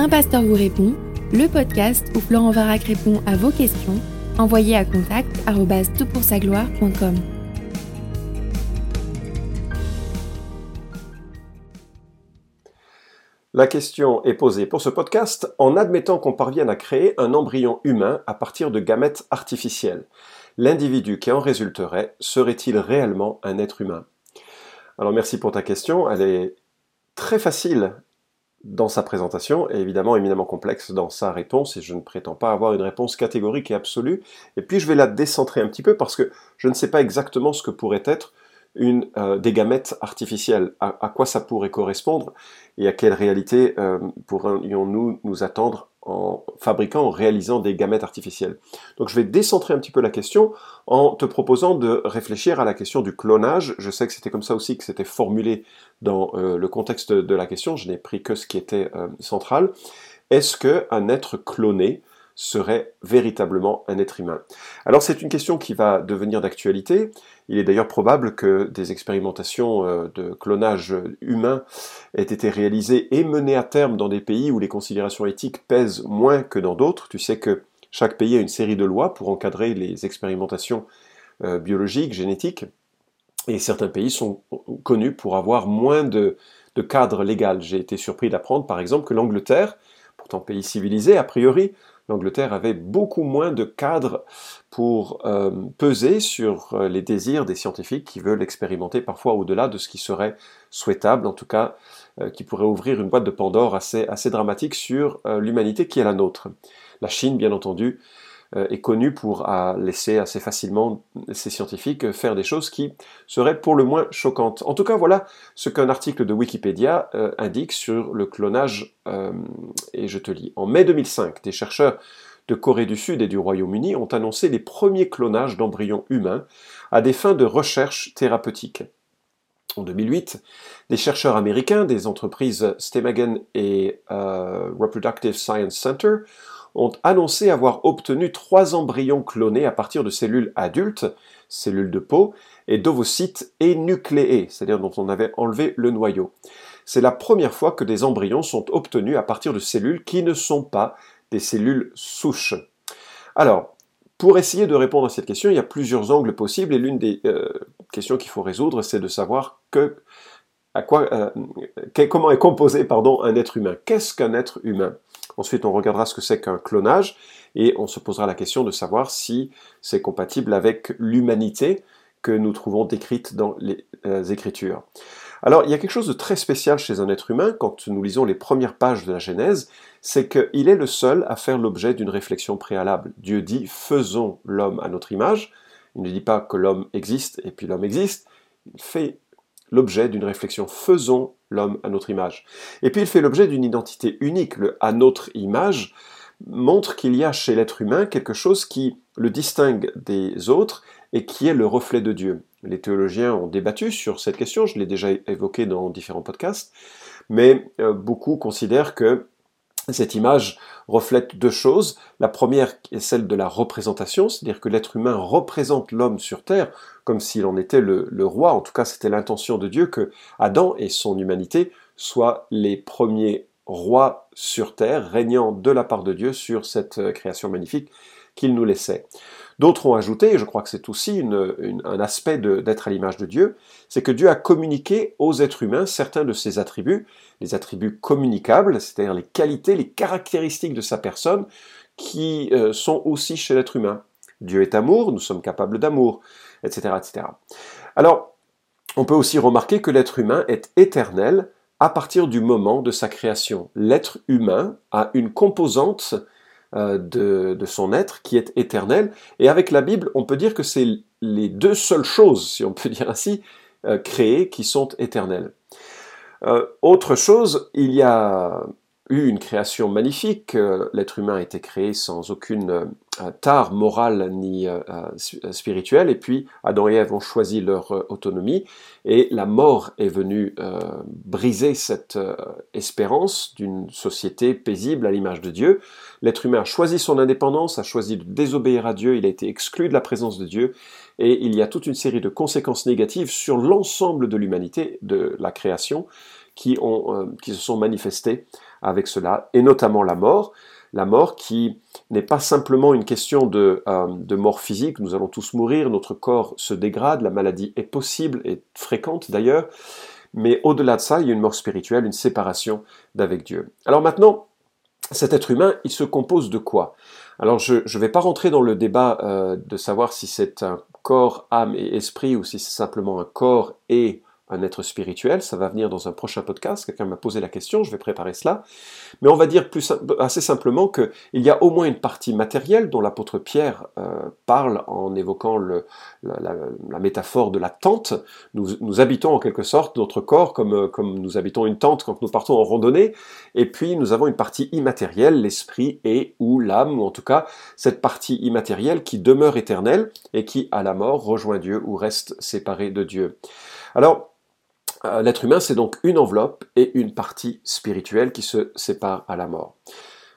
Un pasteur vous répond, le podcast où Florent Varac répond à vos questions, envoyez à contact gloire.com La question est posée pour ce podcast en admettant qu'on parvienne à créer un embryon humain à partir de gamètes artificiels. L'individu qui en résulterait serait-il réellement un être humain? Alors merci pour ta question, elle est très facile dans sa présentation évidemment éminemment complexe dans sa réponse et je ne prétends pas avoir une réponse catégorique et absolue. Et puis je vais la décentrer un petit peu parce que je ne sais pas exactement ce que pourrait être une, euh, des gamètes artificielles, à, quoi ça pourrait correspondre et à quelle réalité euh, pourrions-nous nous attendre en fabriquant, en réalisant des gamètes artificielles. Donc je vais décentrer un petit peu la question en te proposant de réfléchir à la question du clonage. Je sais que c'était comme ça aussi que c'était formulé dans euh, le contexte de la question, je n'ai pris que ce qui était euh, central. Est-ce qu'un être cloné serait véritablement un être humain Alors c'est une question qui va devenir d'actualité. Il est d'ailleurs probable que des expérimentations euh, de clonage humain aient été réalisées et menées à terme dans des pays où les considérations éthiques pèsent moins que dans d'autres. Tu sais que chaque pays a une série de lois pour encadrer les expérimentations euh, biologiques, génétiques, et certains pays sont connus pour avoir moins de, de cadre légal. J'ai été surpris d'apprendre par exemple que l'Angleterre, pourtant pays civilisé a priori, l'Angleterre avait beaucoup moins de cadres pour euh, peser sur euh, les désirs des scientifiques qui veulent expérimenter parfois au-delà de ce qui serait souhaitable, en tout cas euh, qui pourrait ouvrir une boîte de Pandore assez, dramatique sur l'humanité qui est la nôtre. La Chine, bien entendu, est connu pour laisser assez facilement ces scientifiques faire des choses qui seraient pour le moins choquantes. En tout cas, voilà ce qu'un article de Wikipédia euh, indique sur le clonage, euh, et je te lis. En mai 2005, des chercheurs de Corée du Sud et du Royaume-Uni ont annoncé les premiers clonages d'embryons humains à des fins de recherche thérapeutique. En 2008, des chercheurs américains des entreprises Stemagen et Reproductive Science Center ont annoncé avoir obtenu trois embryons clonés à partir de cellules adultes, cellules de peau, et d'ovocytes énucléés, c'est-à-dire dont on avait enlevé le noyau. C'est la première fois que des embryons sont obtenus à partir de cellules qui ne sont pas des cellules souches. Alors, pour essayer de répondre à cette question, il y a plusieurs angles possibles et l'une des euh, questions qu'il faut résoudre, c'est de savoir que, euh, comment est composé pardon, un être humain. Qu'est-ce qu'un être humain? Ensuite, on regardera ce que c'est qu'un clonage et on se posera la question de savoir si c'est compatible avec l'humanité que nous trouvons décrite dans les euh, Écritures. Alors, il y a quelque chose de très spécial chez un être humain quand nous lisons les premières pages de la Genèse, c'est qu'il est le seul à faire l'objet d'une réflexion préalable. Dieu dit faisons l'homme à notre image. Il ne dit pas que l'homme existe et puis l'homme existe. Il fait l'objet d'une réflexion faisons l'homme à notre image. Et puis il fait l'objet d'une identité unique. Le à notre image montre qu'il y a chez l'être humain quelque chose qui le distingue des autres et qui est le reflet de Dieu. Les théologiens ont débattu sur cette question, je l'ai déjà évoqué dans différents podcasts, mais euh, beaucoup considèrent que cette image reflète deux choses. La première est celle de la représentation, c'est-à-dire que l'être humain représente l'homme sur terre comme s'il en était le, roi. En tout cas, c'était l'intention de Dieu que Adam et son humanité soient les premiers rois sur terre, régnant de la part de Dieu sur cette euh, création magnifique qu'il nous laissait. D'autres ont ajouté, et je crois que c'est aussi un aspect d'être à l'image de Dieu, c'est que Dieu a communiqué aux êtres humains certains de ses attributs, les attributs communicables, c'est-à-dire les qualités, les caractéristiques de sa personne, qui euh, sont aussi chez l'être humain. Dieu est amour, nous sommes capables d'amour, etc., etc. Alors, on peut aussi remarquer que l'être humain est éternel à partir du moment de sa création. L'être humain a une composante euh, de, son être qui est éternel. Et avec la Bible, on peut dire que c'est les deux seules choses, si on peut dire ainsi, euh, créées qui sont éternelles. Euh, autre chose, il y a eu une création magnifique. L'être humain a été créé sans aucune tare morale ni spirituelle. Et puis, Adam et Ève ont choisi leur autonomie. Et la mort est venue briser cette espérance d'une société paisible à l'image de Dieu. L'être humain a choisi son indépendance, a choisi de désobéir à Dieu, il a été exclu de la présence de Dieu, et il y a toute une série de conséquences négatives sur l'ensemble de l'humanité, de la création, qui, ont, qui se sont manifestés avec cela, et notamment la mort. La mort qui n'est pas simplement une question de, de, mort physique, nous allons tous mourir, notre corps se dégrade, la maladie est possible et fréquente d'ailleurs, mais au-delà de ça, il y a une mort spirituelle, une séparation d'avec Dieu. Alors maintenant, cet être humain, il se compose de quoi? Alors je ne vais pas rentrer dans le débat euh, de savoir si c'est un corps, âme et esprit ou si c'est simplement un corps et un être spirituel. Ça va venir dans un prochain podcast. Quelqu'un m'a posé la question, je vais préparer cela. Mais on va dire plus, assez simplement qu'il y a au moins une partie matérielle dont l'apôtre Pierre euh, parle en évoquant la, métaphore de la tente. Nous, nous, habitons en quelque sorte notre corps comme, comme nous habitons une tente quand nous partons en randonnée. Et puis nous avons une partie immatérielle, l'esprit et ou l'âme, ou en tout cas cette partie immatérielle qui demeure éternelle et qui à la mort rejoint Dieu ou reste séparée de Dieu. Alors, euh, l'être humain, c'est donc une enveloppe et une partie spirituelle qui se séparent à la mort.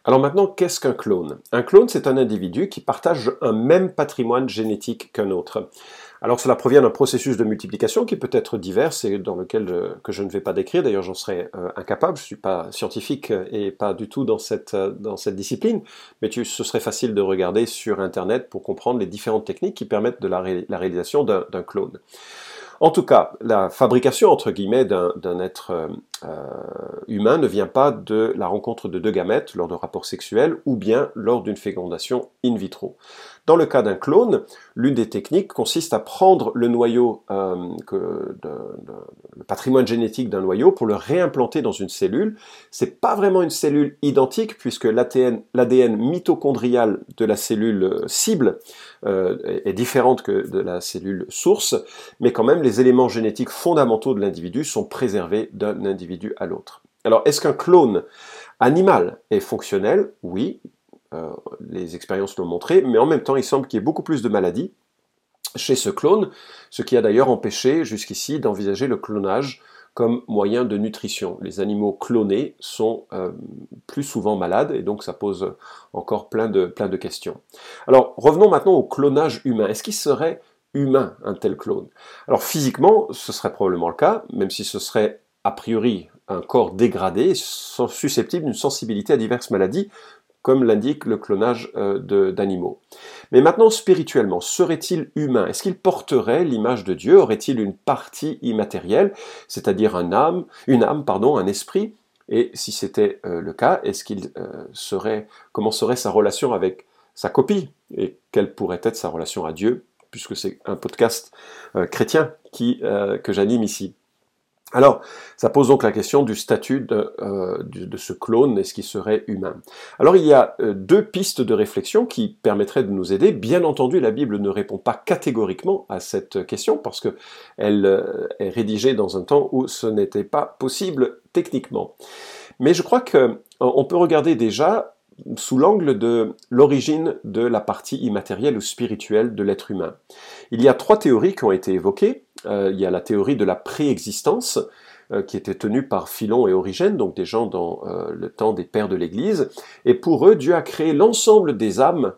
Alors maintenant, qu'est-ce qu'un clone? Un clone, c'est un individu qui partage un même patrimoine génétique qu'un autre. Alors cela provient d'un processus de multiplication qui peut être divers et dans lequel je, que je ne vais pas décrire, d'ailleurs j'en serais euh, incapable, je ne suis pas scientifique et pas du tout dans cette, euh, discipline, mais ce serait facile de regarder sur Internet pour comprendre les différentes techniques qui permettent de la réalisation d'un clone. En tout cas, la fabrication, entre guillemets, d'un être euh, euh, humain ne vient pas de la rencontre de deux gamètes lors de rapports sexuels ou bien lors d'une fécondation in vitro. Dans le cas d'un clone, l'une des techniques consiste à prendre le noyau, euh, le patrimoine génétique d'un noyau pour le réimplanter dans une cellule. C'est pas vraiment une cellule identique puisque l'ADN mitochondrial de la cellule cible euh, est différente que de la cellule source, mais quand même les éléments génétiques fondamentaux de l'individu sont préservés d'un individu à l'autre. Alors, est-ce qu'un clone animal est fonctionnel? Oui, euh, les expériences l'ont montré, mais en même temps, il semble qu'il y ait beaucoup plus de maladies chez ce clone, ce qui a d'ailleurs empêché jusqu'ici d'envisager le clonage comme moyen de nutrition. Les animaux clonés sont euh, plus souvent malades et donc ça pose encore plein de, plein de questions. Alors revenons maintenant au clonage humain. Est-ce qu'il serait humain un tel clone? Alors physiquement, ce serait probablement le cas, même si ce serait a priori un corps dégradé, susceptible d'une sensibilité à diverses maladies, comme l'indique le clonage euh, d'animaux. Mais maintenant, spirituellement, serait-il humain? Est-ce qu'il porterait l'image de Dieu? Aurait-il une partie immatérielle, c'est-à-dire un âme, une âme, pardon, un esprit? Et si c'était euh, le cas, est-ce qu'il euh, serait, comment serait sa relation avec sa copie? Et quelle pourrait être sa relation à Dieu? Puisque c'est un podcast chrétien que j'anime ici. Alors, ça pose donc la question du statut de, euh, ce clone, est-ce qu'il serait humain Alors, il y a euh, deux pistes de réflexion qui permettraient de nous aider. Bien entendu, la Bible ne répond pas catégoriquement à cette question parce qu'elle euh, est rédigée dans un temps où ce n'était pas possible techniquement. Mais je crois qu'on peut regarder déjà sous l'angle de l'origine de la partie immatérielle ou spirituelle de l'être humain. Il y a trois théories qui ont été évoquées. Euh, il y a la théorie de la préexistence, euh, qui était tenue par Philon et Origène, donc des gens dans euh, le temps des pères de l'Église. Et pour eux, Dieu a créé l'ensemble des âmes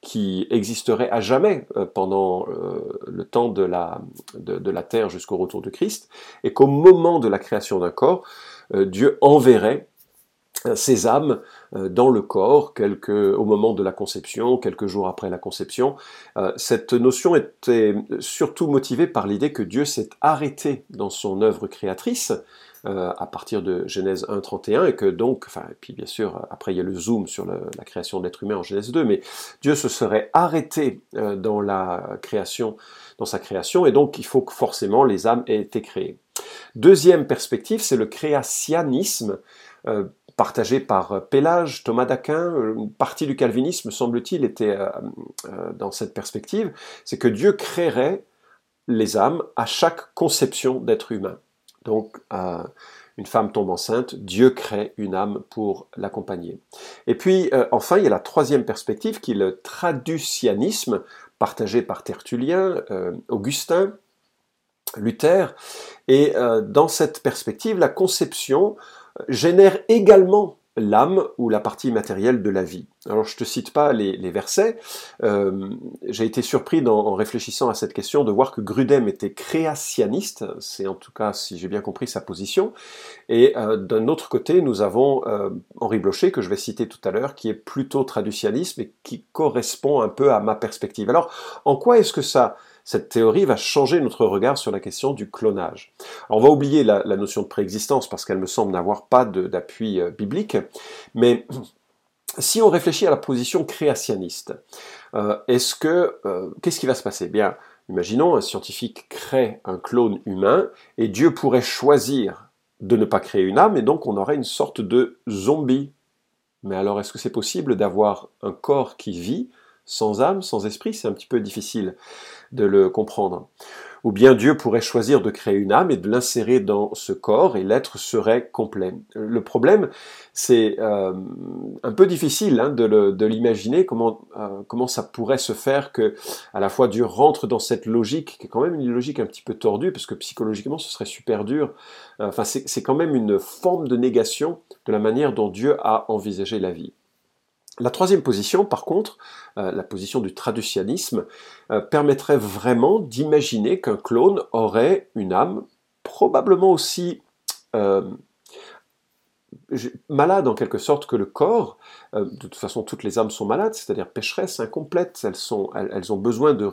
qui existeraient à jamais pendant le temps de la, de la terre jusqu'au retour de Christ, et qu'au moment de la création d'un corps, Dieu enverrait ces âmes euh, dans le corps au moment de la conception, quelques jours après la conception. Euh, cette notion était surtout motivée par l'idée que Dieu s'est arrêté dans son œuvre créatrice euh, à partir de Genèse 1.31 et que donc, enfin, puis bien sûr, après il y a le zoom sur la création de l'être humain en Genèse 2, mais Dieu se serait arrêté dans la création, dans sa création, et donc il faut que forcément les âmes aient été créées. Deuxième perspective, c'est le créationnisme, partagé par euh, Pélage, Thomas d'Aquin, euh, une partie du calvinisme, semble-t-il, était euh, dans cette perspective, c'est que Dieu créerait les âmes à chaque conception d'être humain. Donc, une femme tombe enceinte, Dieu crée une âme pour l'accompagner. Et puis, enfin, il y a la troisième perspective qui est le traducianisme, partagé par Tertullien, Augustin, Luther. Et dans cette perspective, la conception génère également l'âme ou la partie matérielle de la vie. Alors je ne te cite pas les, versets, euh, j'ai été surpris en réfléchissant à cette question de voir que Grudem était créationniste, c'est en tout cas si j'ai bien compris sa position, et euh, d'un autre côté nous avons euh, Henri Blocher que je vais citer tout à l'heure qui est plutôt traducialiste et qui correspond un peu à ma perspective. Alors en quoi est-ce que ça cette théorie va changer notre regard sur la question du clonage. on va oublier la, notion de préexistence parce qu'elle me semble n'avoir pas d'appui euh, biblique, mais si on réfléchit à la position créationniste, euh, est-ce que euh, qu'est-ce qui va se passer? Bien, imaginons un scientifique crée un clone humain et Dieu pourrait choisir de ne pas créer une âme et donc on aurait une sorte de zombie. Mais alors est-ce que c'est possible d'avoir un corps qui vit sans âme, sans esprit, c'est un petit peu difficile de le comprendre. Ou bien Dieu pourrait choisir de créer une âme et de l'insérer dans ce corps et l'être serait complet. Le problème, c'est euh, un peu difficile hein, de l'imaginer, comment, euh, comment ça pourrait se faire que à la fois Dieu rentre dans cette logique, qui est quand même une logique un petit peu tordue, parce que psychologiquement ce serait super dur. Enfin, c'est quand même une forme de négation de la manière dont Dieu a envisagé la vie. La troisième position, par contre, euh, la position du traducianisme, euh, permettrait vraiment d'imaginer qu'un clone aurait une âme probablement aussi euh, malade en quelque sorte que le corps. Euh, de toute façon, toutes les âmes sont malades, c'est-à-dire pécheresses, incomplètes. Elles, sont, elles, ont besoin d'un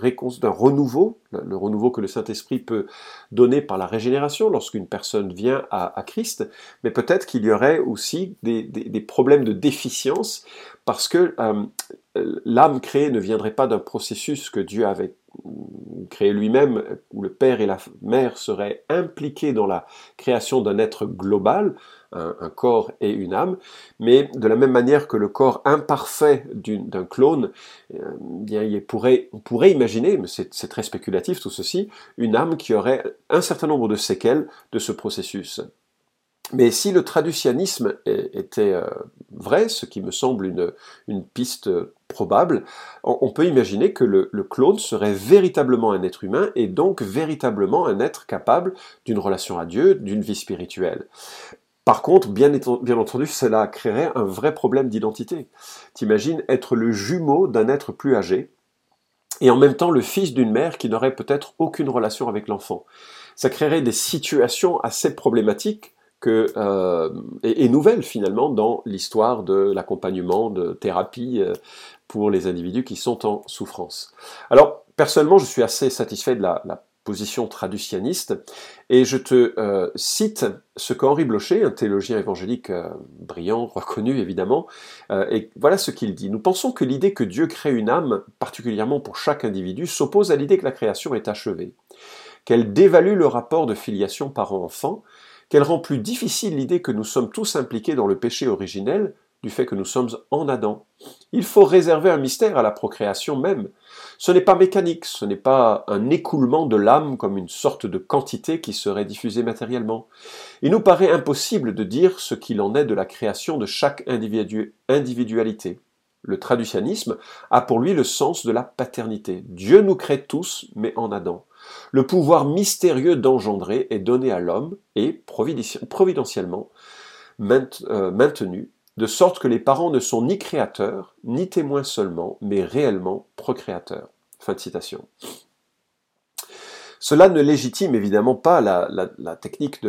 renouveau, le, renouveau que le Saint-Esprit peut donner par la régénération lorsqu'une personne vient à, Christ. Mais peut-être qu'il y aurait aussi des, problèmes de déficience parce que euh, l'âme créée ne viendrait pas d'un processus que Dieu avait créé lui-même, où le père et la mère seraient impliqués dans la création d'un être global, un, corps et une âme, mais de la même manière que le corps imparfait d'un clone, euh, bien, pourrait, on pourrait imaginer, mais c'est très spéculatif tout ceci, une âme qui aurait un certain nombre de séquelles de ce processus. Mais si le traducianisme était euh, vrai, ce qui me semble une, une piste probable, on peut imaginer que le, clone serait véritablement un être humain et donc véritablement un être capable d'une relation à Dieu, d'une vie spirituelle. Par contre, bien, entendu, cela créerait un vrai problème d'identité. T'imagines être le jumeau d'un être plus âgé et en même temps le fils d'une mère qui n'aurait peut-être aucune relation avec l'enfant. Ça créerait des situations assez problématiques que, euh, et, nouvelles finalement dans l'histoire de l'accompagnement de thérapie euh, pour les individus qui sont en souffrance. Alors, personnellement, je suis assez satisfait de la, position traducianiste, et je te euh, cite ce qu'Henri Blocher, un théologien évangélique euh, brillant, reconnu évidemment, euh, et voilà ce qu'il dit. Nous pensons que l'idée que Dieu crée une âme, particulièrement pour chaque individu, s'oppose à l'idée que la création est achevée, qu'elle dévalue le rapport de filiation parent-enfant, qu'elle rend plus difficile l'idée que nous sommes tous impliqués dans le péché originel, du fait que nous sommes en Adam. Il faut réserver un mystère à la procréation même. Ce n'est pas mécanique, ce n'est pas un écoulement de l'âme comme une sorte de quantité qui serait diffusée matériellement. Il nous paraît impossible de dire ce qu'il en est de la création de chaque individualité. Le traducianisme a pour lui le sens de la paternité. Dieu nous crée tous, mais en Adam. Le pouvoir mystérieux d'engendrer est donné à l'homme et, providentiellement, euh, maintenu de sorte que les parents ne sont ni créateurs, ni témoins seulement, mais réellement procréateurs. Fin de citation. Cela ne légitime évidemment pas la, technique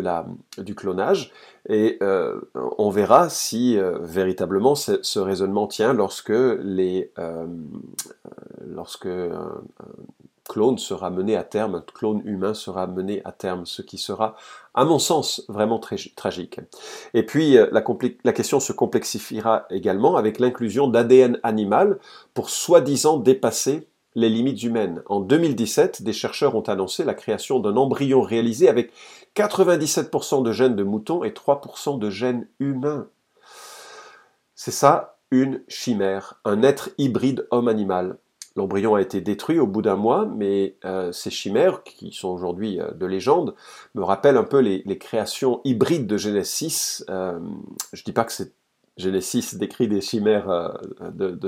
du clonage, et euh, on verra si euh, véritablement ce, raisonnement tient lorsque, les, euh, lorsque clone sera mené à terme, clone humain sera mené à terme, ce qui sera, à mon sens, vraiment tragique. Et puis, euh, la, la question se complexifiera également avec l'inclusion d'ADN animal pour soi-disant dépasser les limites humaines. En 2017, des chercheurs ont annoncé la création d'un embryon réalisé avec 97% de gènes de moutons et 3% de gènes humains. C'est ça, une chimère, un être hybride homme-animal. L'embryon a été détruit au bout d'un mois, mais euh, ces chimères, qui sont aujourd'hui euh, de légende, me rappellent un peu les, créations hybrides de Genesis. Euh, je ne dis pas que c'est Genesis décrit des chimères, de,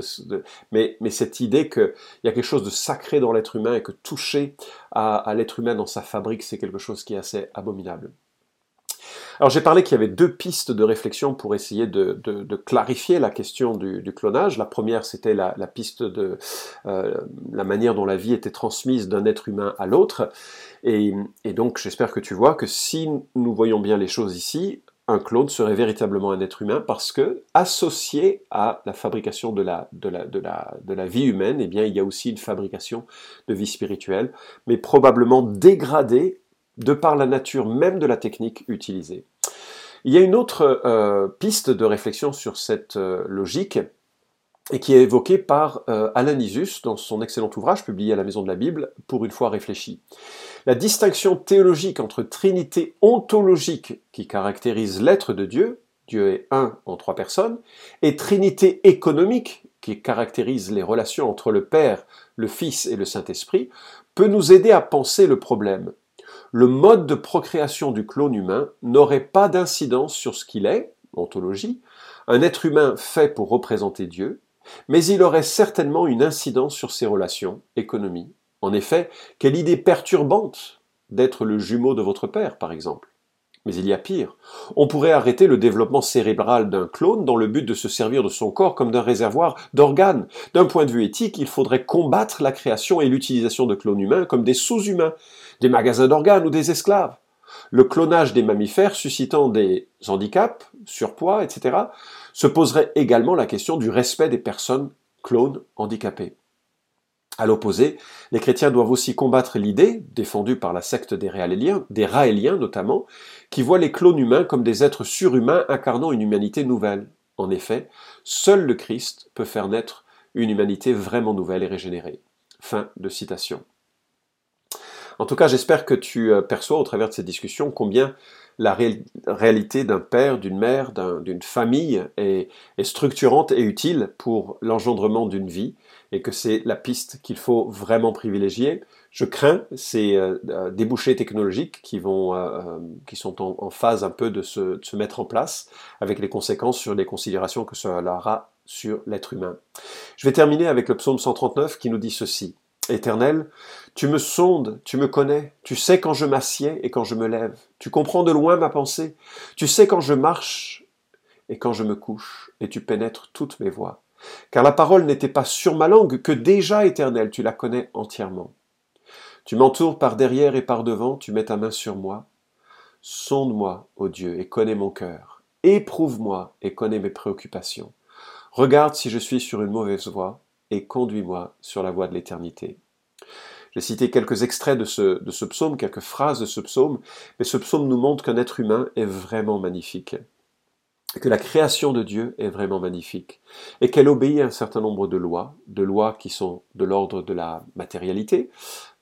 mais, cette idée qu'il y a quelque chose de sacré dans l'être humain et que toucher à l'être humain dans sa fabrique, c'est quelque chose qui est assez abominable. Alors j'ai parlé qu'il y avait deux pistes de réflexion pour essayer de, clarifier la question du, clonage. La première, c'était la, piste de euh, la manière dont la vie était transmise d'un être humain à l'autre. Et, donc j'espère que tu vois que si nous voyons bien les choses ici, un clone serait véritablement un être humain parce que associé à la fabrication de la, de la, vie humaine, eh bien il y a aussi une fabrication de vie spirituelle, mais probablement dégradée de par la nature même de la technique utilisée. Il y a une autre euh, piste de réflexion sur cette euh, logique et qui est évoquée par euh, Alain Isus dans son excellent ouvrage publié à la Maison de la Bible, Pour une fois réfléchi. La distinction théologique entre trinité ontologique qui caractérise l'être de Dieu, Dieu est un en trois personnes, et trinité économique qui caractérise les relations entre le Père, le Fils et le Saint-Esprit, peut nous aider à penser le problème le mode de procréation du clone humain n'aurait pas d'incidence sur ce qu'il est, ontologie, un être humain fait pour représenter Dieu, mais il aurait certainement une incidence sur ses relations, économie. En effet, quelle idée perturbante d'être le jumeau de votre père, par exemple. Mais il y a pire. On pourrait arrêter le développement cérébral d'un clone dans le but de se servir de son corps comme d'un réservoir d'organes. D'un point de vue éthique, il faudrait combattre la création et l'utilisation de clones humains comme des sous-humains, des magasins d'organes ou des esclaves. Le clonage des mammifères suscitant des handicaps, surpoids, etc., se poserait également la question du respect des personnes clones handicapées. À l'opposé, les chrétiens doivent aussi combattre l'idée, défendue par la secte des Raéliens, notamment, qui voient les clones humains comme des êtres surhumains incarnant une humanité nouvelle. En effet, seul le Christ peut faire naître une humanité vraiment nouvelle et régénérée. Fin de citation. En tout cas, j'espère que tu euh, perçois au travers de cette discussion combien la réalité d'un père, d'une mère, d'une famille est, structurante et utile pour l'engendrement d'une vie et que c'est la piste qu'il faut vraiment privilégier. Je crains ces euh, euh, débouchés technologiques qui, vont, qui sont en, phase un peu de de se, mettre en place avec les conséquences sur les considérations que cela aura sur l'être humain. Je vais terminer avec le psaume 139 qui nous dit ceci. Éternel, tu me sondes, tu me connais, tu sais quand je m'assieds et quand je me lève, tu comprends de loin ma pensée, tu sais quand je marche et quand je me couche, et tu pénètres toutes mes voies. Car la parole n'était pas sur ma langue, que déjà, Éternel, tu la connais entièrement. Tu m'entoures par derrière et par devant, tu mets ta main sur moi. Sonde-moi, ô Dieu, et connais mon cœur. Éprouve-moi et connais mes préoccupations. Regarde si je suis sur une mauvaise voie et conduis-moi sur la voie de l'éternité. J'ai cité quelques extraits de ce, psaume, quelques phrases de ce psaume, mais ce psaume nous montre qu'un être humain est vraiment magnifique, que la création de Dieu est vraiment magnifique, et qu'elle obéit à un certain nombre de lois, de lois qui sont de l'ordre de la matérialité,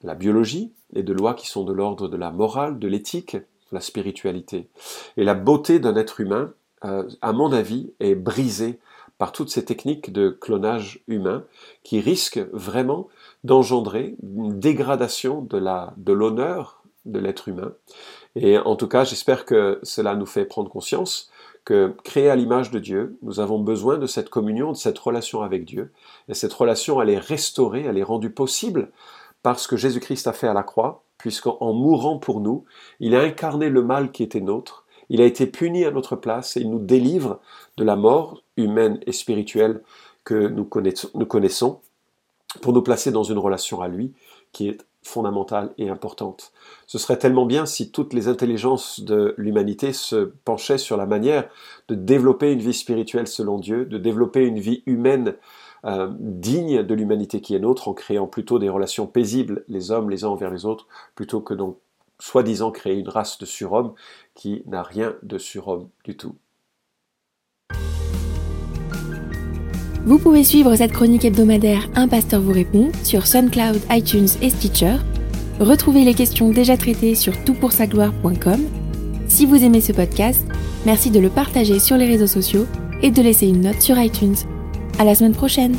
de la biologie, et de lois qui sont de l'ordre de la morale, de l'éthique, de la spiritualité. Et la beauté d'un être humain, euh, à mon avis, est brisée par toutes ces techniques de clonage humain qui risquent vraiment d'engendrer une dégradation de l'honneur de l'être humain. Et en tout cas, j'espère que cela nous fait prendre conscience que créé à l'image de Dieu, nous avons besoin de cette communion, de cette relation avec Dieu. Et cette relation, elle est restaurée, elle est rendue possible par ce que Jésus-Christ a fait à la croix, puisqu'en mourant pour nous, il a incarné le mal qui était nôtre, il a été puni à notre place et il nous délivre de la mort humaine et spirituelle que nous connaissons, pour nous placer dans une relation à lui qui est fondamentale et importante. Ce serait tellement bien si toutes les intelligences de l'humanité se penchaient sur la manière de développer une vie spirituelle selon Dieu, de développer une vie humaine euh, digne de l'humanité qui est nôtre, en créant plutôt des relations paisibles les hommes les uns envers les autres, plutôt que donc soi-disant créer une race de surhommes qui n'a rien de surhomme du tout. Vous pouvez suivre cette chronique hebdomadaire Un pasteur vous répond sur SoundCloud, iTunes et Stitcher. Retrouvez les questions déjà traitées sur toutpoursagloire.com. Si vous aimez ce podcast, merci de le partager sur les réseaux sociaux et de laisser une note sur iTunes. À la semaine prochaine!